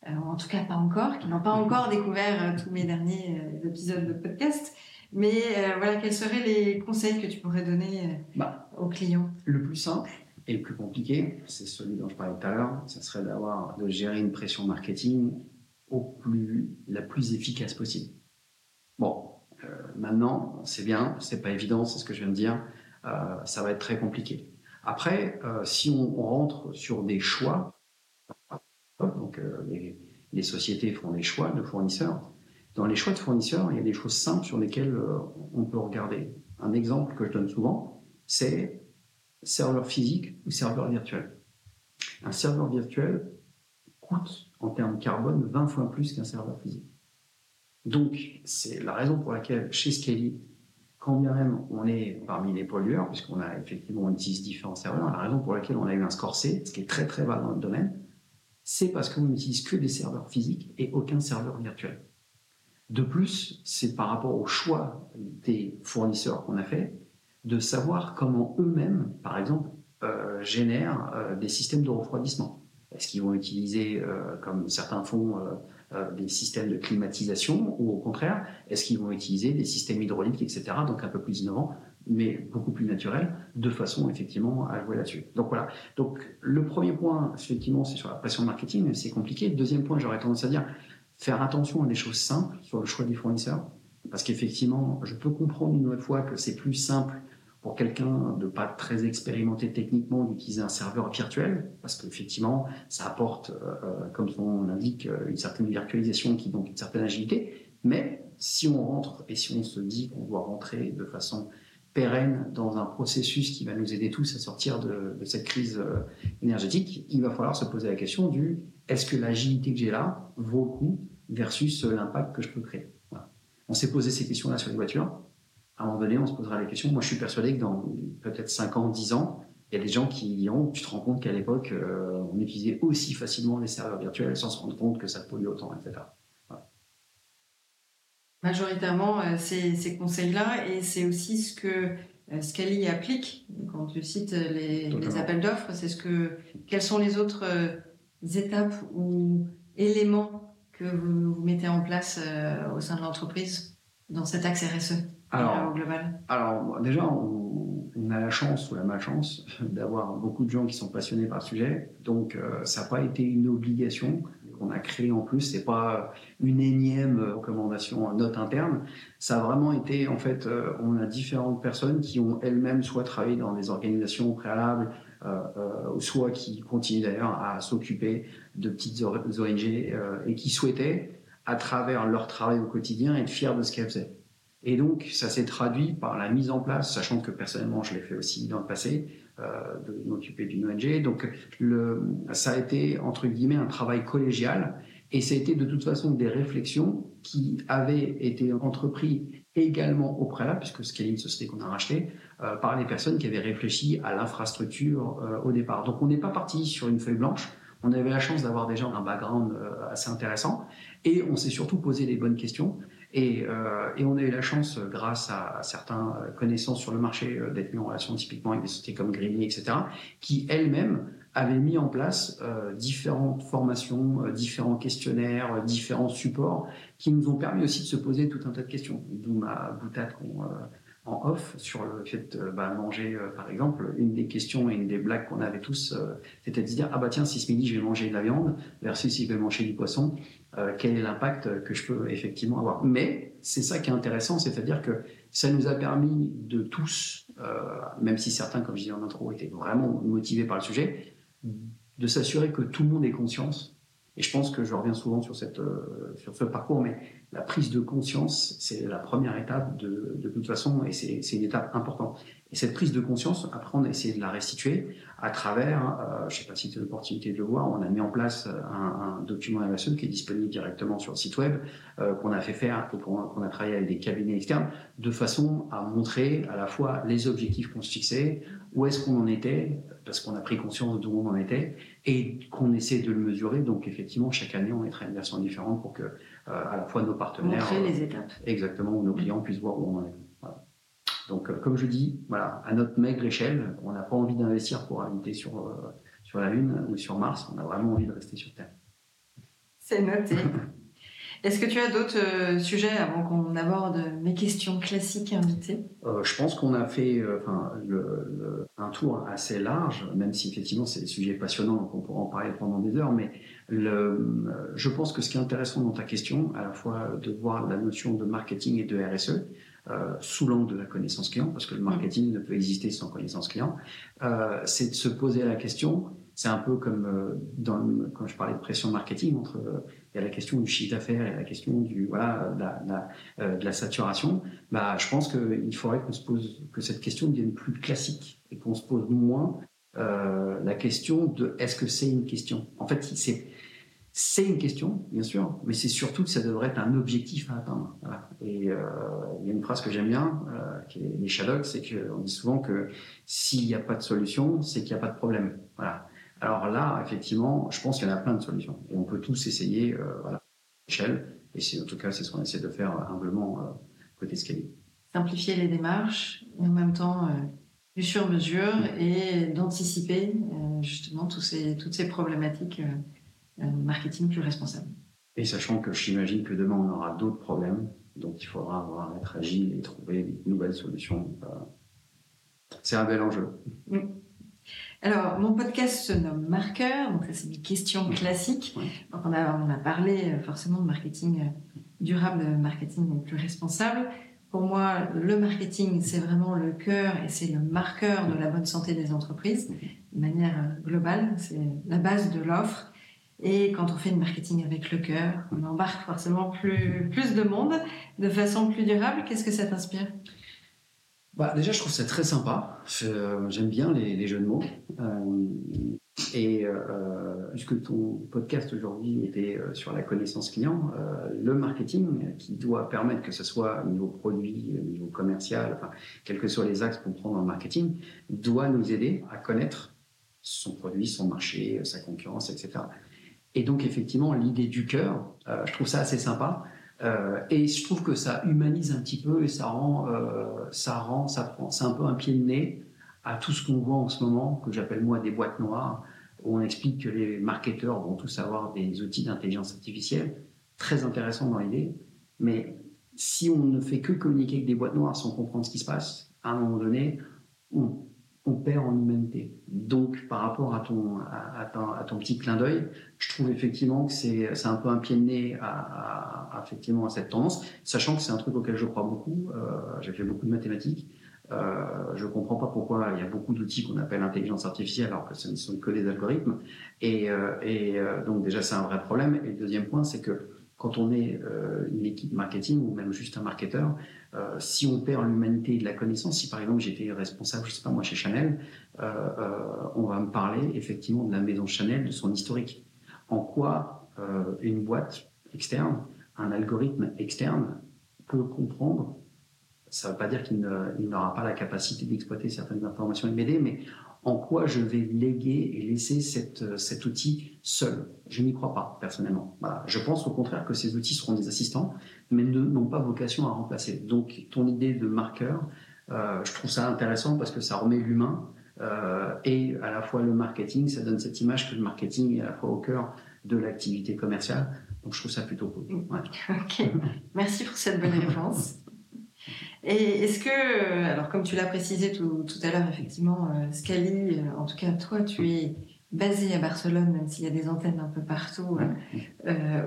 euh, en tout cas pas encore, qui n'ont pas encore découvert tous mes derniers épisodes de podcast. Mais voilà, quels seraient les conseils que tu pourrais donner bah, aux clients? Le plus simple, et le plus compliqué, c'est celui dont je parlais tout à l'heure, ça serait d'avoir, de gérer une pression marketing au plus, la plus efficace possible. Bon, euh, maintenant, c'est bien, c'est pas évident, c'est ce que je viens de dire, euh, ça va être très compliqué. Après, euh, si on, rentre sur des choix, donc les, les, sociétés font des choix de fournisseurs, dans les choix de fournisseurs, il y a des choses simples sur lesquelles on peut regarder. Un exemple que je donne souvent, c'est serveur physique ou serveur virtuel. Un serveur virtuel coûte en termes carbone 20 fois plus qu'un serveur physique. Donc, c'est la raison pour laquelle chez Scaly, quand bien même on est parmi les pollueurs, puisqu'on a effectivement 10 différents serveurs, la raison pour laquelle on a eu un score C, ce qui est très très bas dans le domaine, c'est parce qu'on n'utilise que des serveurs physiques et aucun serveur virtuel. De plus, c'est par rapport au choix des fournisseurs qu'on a fait de savoir comment eux-mêmes, par exemple, euh, génèrent euh, des systèmes de refroidissement. Est-ce qu'ils vont utiliser, euh, comme certains font, des systèmes de climatisation ou au contraire, est-ce qu'ils vont utiliser des systèmes hydrauliques, etc., donc un peu plus innovants, mais beaucoup plus naturels, de façon effectivement à jouer là-dessus. Donc voilà. Donc le premier point, effectivement, c'est sur la pression marketing, c'est compliqué. Deuxième point, j'aurais tendance à dire, faire attention à des choses simples sur le choix des fournisseurs, parce qu'effectivement, je peux comprendre une autre fois que c'est plus simple pour quelqu'un de pas très expérimenté techniquement d'utiliser un serveur virtuel, parce qu'effectivement, ça apporte, euh, euh, comme son l'indique, euh, une certaine virtualisation qui donc une certaine agilité. Mais si on rentre et si on se dit qu'on doit rentrer de façon pérenne dans un processus qui va nous aider tous à sortir de, cette crise énergétique, il va falloir se poser la question du est-ce que l'agilité que j'ai là vaut le coup versus l'impact que je peux créer? On s'est posé ces questions-là sur les voitures à un moment donné, on se posera la question. Moi, je suis persuadé que dans peut-être 5 ans, 10 ans, il y a des gens qui ont, tu te rends compte qu'à l'époque, euh, on utilisait aussi facilement les serveurs virtuels sans se rendre compte que ça pollue autant, etc. Majoritairement, euh, ces, conseils-là, et c'est aussi ce que euh, Scali applique quand tu cites les, appels d'offres. C'est ce que, quelles sont les autres étapes ou éléments que vous, vous mettez en place au sein de l'entreprise dans cet axe RSE alors, alors déjà, on, a la chance ou la malchance <laughs> d'avoir beaucoup de gens qui sont passionnés par le sujet. Donc, euh, ça n'a pas été une obligation qu'on a créé en plus. C'est pas une énième recommandation, note interne. Ça a vraiment été, en fait, euh, on a différentes personnes qui ont elles-mêmes soit travaillé dans des organisations préalables, euh, soit qui continuent d'ailleurs à s'occuper de petites ONG et qui souhaitaient, à travers leur travail au quotidien, être fiers de ce qu'elles faisaient. Et donc, ça s'est traduit par la mise en place, sachant que personnellement, je l'ai fait aussi dans le passé, euh, de m'occuper d'une ONG. Donc, ça a été, entre guillemets, un travail collégial. Et ça a été de toute façon des réflexions qui avaient été entreprises également au préalable, puisque ce une société qu'on a rachetée, euh, par les personnes qui avaient réfléchi à l'infrastructure euh, au départ. Donc, on n'est pas parti sur une feuille blanche. On avait la chance d'avoir déjà un background assez intéressant et on s'est surtout posé les bonnes questions. Euh, et, on a eu la chance, euh, grâce à, certaines connaissances sur le marché, euh, d'être mis en relation typiquement avec des sociétés comme Greeny, etc., qui elles-mêmes avaient mis en place différentes formations, différents questionnaires, différents supports, qui nous ont permis aussi de se poser tout un tas de questions. D'où ma boutade qu'on en off sur le fait de bah, manger, euh, par exemple, une des questions et une des blagues qu'on avait tous, euh, c'était de se dire ah bah tiens si ce midi je vais manger de la viande versus si je vais manger du poisson, euh, quel est l'impact que je peux effectivement avoir? Mais c'est ça qui est intéressant, c'est-à-dire que ça nous a permis de tous, même si certains, comme je disais en intro, étaient vraiment motivés par le sujet, de s'assurer que tout le monde ait conscience. Et je pense que je reviens souvent sur, cette, sur ce parcours, mais la prise de conscience, c'est la première étape de, de toute façon, et c'est une étape importante. Et cette prise de conscience, après, on a de la restituer à travers, euh, je ne sais pas si tu l'opportunité de le voir, on a mis en place un, un, document RSE qui est disponible directement sur le site web, euh, qu'on a fait faire et qu'on a travaillé avec des cabinets externes, de façon à montrer à la fois les objectifs qu'on se fixait, où est-ce qu'on en était, parce qu'on a pris conscience d'où on en était, et qu'on essaie de le mesurer. Donc effectivement, chaque année, on mettra une version différente pour que euh, à la fois nos partenaires, montrer les étapes, exactement, ou nos clients puissent voir où on en est. Donc, euh, comme je dis, voilà, à notre maigre échelle, on n'a pas envie d'investir pour habiter sur, euh, sur la Lune ou sur Mars, on a vraiment envie de rester sur Terre. C'est noté. <laughs> Est-ce que tu as d'autres euh, sujets avant qu'on aborde mes questions classiques invitées? Je pense qu'on a fait un tour assez large, même si effectivement c'est des sujets passionnants, donc on pourra en parler pendant des heures, mais je pense que ce qui est intéressant dans ta question, à la fois de voir la notion de marketing et de RSE, euh, sous l'angle de la connaissance client, parce que le marketing ne peut exister sans connaissance client, euh, c'est de se poser la question. C'est un peu comme euh, quand je parlais de pression marketing, entre il y a la question du chiffre d'affaires et la question de la, de la saturation. Bah, je pense qu'il faudrait que cette question devienne plus classique et qu'on se pose moins la question de est-ce que c'est une question. En fait, c'est une question, bien sûr, mais c'est surtout que ça devrait être un objectif à atteindre. Et euh, il y a une phrase que j'aime bien, euh, qui est les Shadocks, c'est qu'on dit souvent que s'il n'y a pas de solution, c'est qu'il n'y a pas de problème. Voilà. Alors là, effectivement, je pense qu'il y en a plein de solutions. Et on peut tous essayer euh, voilà, à l'échelle. Et c'est, en tout cas, c'est ce qu'on essaie de faire humblement euh, côté Scali. Simplifier les démarches et en même temps euh, du sur-mesure et d'anticiper justement tous ces, toutes ces problématiques marketing plus responsables. Et sachant que j'imagine que demain, on aura d'autres problèmes. Donc il faudra avoir, être agile et trouver de nouvelles solutions. C'est un bel enjeu. Mm. Alors, mon podcast se nomme Marqueur, donc ça c'est des questions classiques. Donc on a, on a parlé euh, forcément de marketing euh, durable, marketing plus responsable. Pour moi, le marketing, c'est vraiment le cœur et c'est le marqueur de la bonne santé des entreprises, de manière euh, globale, c'est la base de l'offre. Et quand on fait du marketing avec le cœur, on embarque forcément plus, plus de monde de façon plus durable. Qu'est-ce que ça t'inspire? Bah, Déjà, je trouve ça très sympa. J'aime bien les, jeux de mots. Euh, et euh, puisque ton podcast aujourd'hui était euh, sur la connaissance client, le marketing qui doit permettre que ce soit au niveau produit, au niveau commercial, enfin, quels que soient les axes qu'on prend dans le marketing, doit nous aider à connaître son produit, son marché, sa concurrence, etc. Et donc, effectivement, l'idée du cœur, je trouve ça assez sympa. Euh, et je trouve que ça humanise un petit peu et ça rend, euh, ça rend, ça prend, c'est un peu un pied de nez à tout ce qu'on voit en ce moment, que j'appelle moi des boîtes noires, où on explique que les marketeurs vont tous avoir des outils d'intelligence artificielle, très intéressant dans l'idée, mais si on ne fait que communiquer avec des boîtes noires sans comprendre ce qui se passe, à un moment donné, on, on perd en humanité. Donc, par rapport à ton, à, ton, petit clin d'œil, je trouve effectivement que c'est un peu un pied de nez à, effectivement, à cette tendance, sachant que c'est un truc auquel je crois beaucoup. Euh, j'ai fait beaucoup de mathématiques. Euh, je ne comprends pas pourquoi il y a beaucoup d'outils qu'on appelle intelligence artificielle alors que ce ne sont que des algorithmes. Et, euh, et donc déjà, c'est un vrai problème. Et le deuxième point, c'est que quand on est une équipe marketing ou même juste un marketeur, euh, si on perd l'humanité de la connaissance, si par exemple j'étais responsable, je sais pas moi, chez Chanel, euh, euh, on va me parler effectivement de la maison Chanel, de son historique. En quoi une boîte externe, un algorithme externe peut comprendre ça ne veut pas dire qu'il n'aura pas la capacité d'exploiter certaines informations m'aider, mais en quoi je vais léguer et laisser cette, cet outil seul Je n'y crois pas, personnellement. Voilà. Je pense au contraire que ces outils seront des assistants, mais n'ont pas vocation à remplacer. Donc, ton idée de marqueur, euh, je trouve ça intéressant parce que ça remet l'humain euh, et à la fois le marketing, ça donne cette image que le marketing est à la fois au cœur de l'activité commerciale. Donc, je trouve ça plutôt cool. Ok, merci pour cette bonne réponse. <laughs> Et est-ce que, euh, alors comme tu l'as précisé tout, tout, à l'heure, effectivement, Scali, en tout cas toi, tu es basé à Barcelone, même s'il y a des antennes un peu partout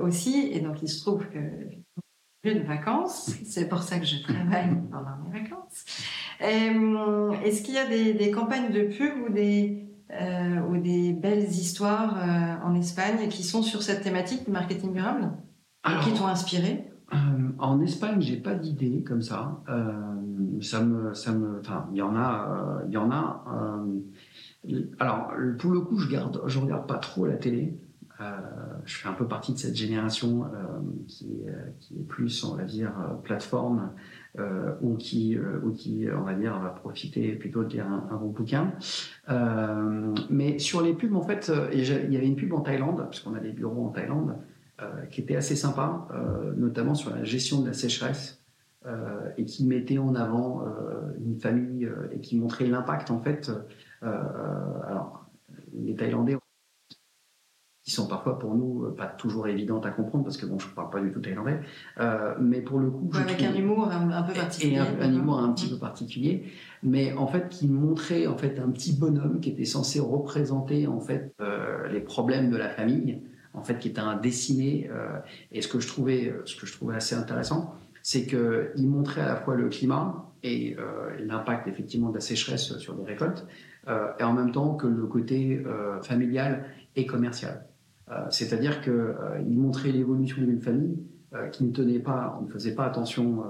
aussi. Et donc il se trouve que de vacances. C'est pour ça que je travaille <laughs> pendant mes vacances. Euh, est-ce qu'il y a des, campagnes de pub ou des, euh, ou des belles histoires euh, en Espagne qui sont sur cette thématique du marketing durable qui t'ont inspiré? En Espagne, j'ai pas d'idée comme ça. ça me, ça me, enfin, il y en a, il y en a. alors, pour le coup, je garde, je regarde pas trop la télé. Euh, je fais un peu partie de cette génération euh, qui, euh, qui, est plus, on va dire, plateforme ou qui, ou qui, on va dire, va profiter plutôt de lire un, bon bouquin. mais sur les pubs, en fait, il y avait une pub en Thaïlande, parce qu'on a des bureaux en Thaïlande, qui était assez sympa, notamment sur la gestion de la sécheresse. et qui mettait en avant une famille et qui montrait l'impact en fait. alors, les Thaïlandais qui sont parfois pour nous euh, pas toujours évidentes à comprendre parce que bon, je parle pas du tout thaïlandais, euh, mais pour le coup, avec un humour un, peu particulier, et un, humour un petit peu particulier, mais en fait qui montrait en fait un petit bonhomme qui était censé représenter en fait euh, les problèmes de la famille, en fait qui était un dessiné. et ce que je trouvais, ce que je trouvais assez intéressant, c'est que il montrait à la fois le climat et l'impact effectivement de la sécheresse sur les récoltes, et en même temps que le côté familial et commercial. Euh, c'est-à-dire qu'il euh, montrait l'évolution d'une famille euh, qui ne tenait pas, on ne faisait pas attention,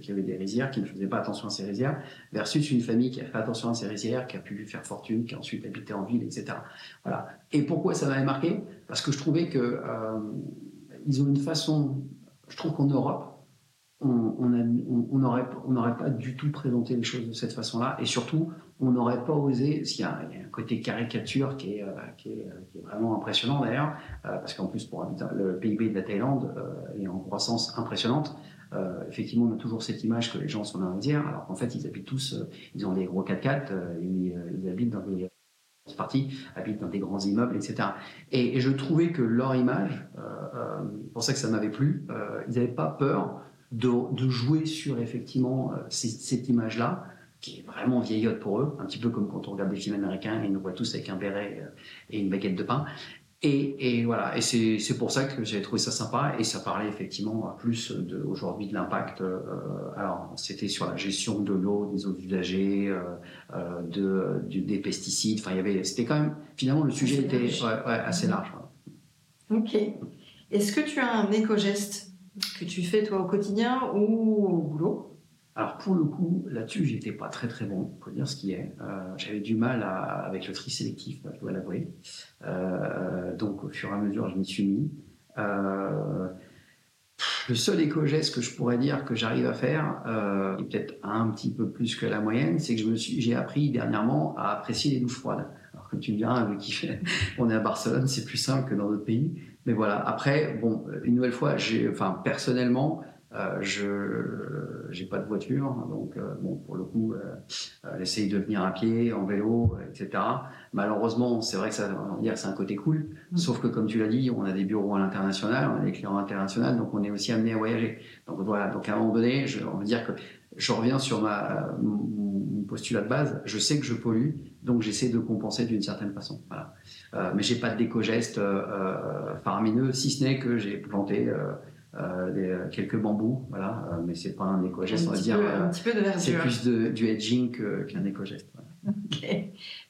qui, y avait des rizières, qui ne faisait pas attention à ces rizières, versus une famille qui a fait attention à ces rizières, qui a pu faire fortune, qui a ensuite habité en ville, etc. Voilà. Et pourquoi ça m'avait marqué? Parce que je trouvais que ils ont une façon, je trouve qu'en Europe, on n'aurait pas du tout présenté les choses de cette façon-là. Et surtout, on n'aurait pas osé, parce qu'il y, a un côté caricature qui est, euh, est vraiment impressionnant d'ailleurs, euh, parce qu'en plus, pour le PIB de la Thaïlande est en croissance impressionnante. effectivement, on a toujours cette image que les gens sont indiens, alors qu'en fait, ils habitent tous, ils ont des gros 4x4, ils, habitent dans des partie habitent dans des grands immeubles, etc. Et, je trouvais que leur image, euh, euh, pour ça que ça m'avait plu, euh, ils n'avaient pas peur de, jouer sur effectivement cette image-là, qui est vraiment vieillotte pour eux, un petit peu comme quand on regarde des films américains et ils nous voient tous avec un béret et une baguette de pain. Et, voilà, et c'est pour ça que j'ai trouvé ça sympa et ça parlait effectivement plus aujourd'hui de l'impact. Euh, alors, c'était sur la gestion de l'eau, des eaux usagées, euh, euh, de, des pesticides. Enfin, il y avait, c'était quand même, finalement, le sujet était assez large. Ok. Est-ce que tu as un éco-geste que tu fais toi au quotidien ou au boulot? Alors pour le coup, là-dessus, j'étais pas très très bon, pour dire ce qui est. Euh, j'avais du mal avec le tri sélectif, je dois l'avouer. Euh, donc au fur et à mesure, je m'y suis mis. Euh, le seul éco-geste que je pourrais dire que j'arrive à faire, et peut-être un petit peu plus que la moyenne, c'est que j'ai appris dernièrement à apprécier les douches froides. Alors comme tu me diras, <laughs> on est à Barcelone, c'est plus simple que dans d'autres pays. Mais voilà. Après, bon, une nouvelle fois, enfin personnellement, euh, je n'ai pas de voiture, hein, donc euh, bon, pour le coup, euh, j'essaye de venir à pied, en vélo, etc. Malheureusement, c'est vrai que ça, on dire c'est un côté cool, mm. sauf que comme tu l'as dit, on a des bureaux à l'international, on a des clients internationaux, donc on est aussi amené à voyager. Donc voilà, donc à un moment donné, je, on va dire que je reviens sur ma, mon postulat de base, je sais que je pollue, donc j'essaie de compenser d'une certaine façon. Voilà. Euh, mais j'ai pas de déco-geste euh, faramineux, si ce n'est que j'ai planté euh, euh, quelques bambous, voilà, euh, mais c'est pas un éco-geste, on va dire. C'est plus du edging qu'un éco-geste.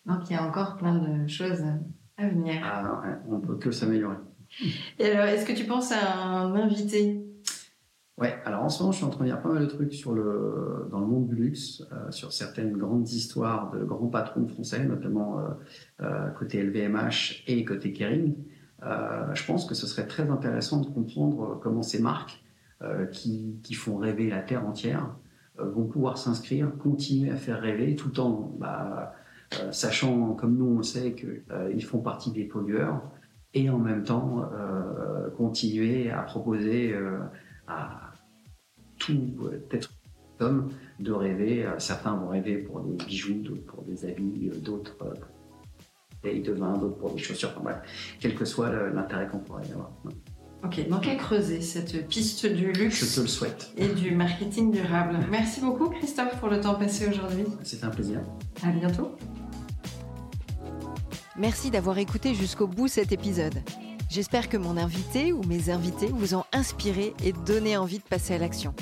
Donc il y a encore plein de choses à venir. Ah, on peut que s'améliorer. Et alors, est-ce que tu penses à un invité? Ouais, alors en ce moment, je suis en train de lire pas mal de trucs sur le, dans le monde du luxe, sur certaines grandes histoires de grands patrons français, notamment côté LVMH et côté Kering. Euh, je pense que ce serait très intéressant de comprendre comment ces marques euh, qui, font rêver la Terre entière euh, vont pouvoir s'inscrire, continuer à faire rêver, tout en bah, sachant, comme nous on sait, qu'ils font partie des pollueurs, et en même temps continuer à proposer à tout être homme de rêver. Certains vont rêver pour des bijoux, d'autres pour des habits, d'autres bouteilles de vin, d'autres pour des chaussures, enfin bref, quel que soit l'intérêt qu'on pourrait y avoir. Ok, donc à creuser cette piste du luxe. Je te le souhaite. Et du marketing durable. Merci beaucoup Christophe pour le temps passé aujourd'hui. C'était un plaisir. À bientôt. Merci d'avoir écouté jusqu'au bout cet épisode. J'espère que mon invité ou mes invités vous ont inspiré et donné envie de passer à l'action.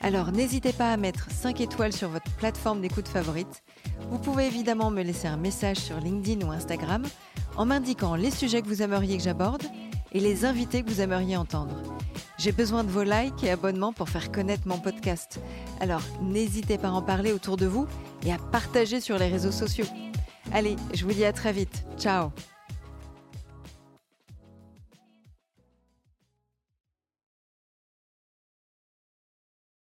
Alors n'hésitez pas à mettre 5 étoiles sur votre plateforme d'écoute favorite vous pouvez évidemment me laisser un message sur LinkedIn ou Instagram en m'indiquant les sujets que vous aimeriez que j'aborde et les invités que vous aimeriez entendre. J'ai besoin de vos likes et abonnements pour faire connaître mon podcast. Alors n'hésitez pas à en parler autour de vous et à partager sur les réseaux sociaux. Allez, je vous dis à très vite. Ciao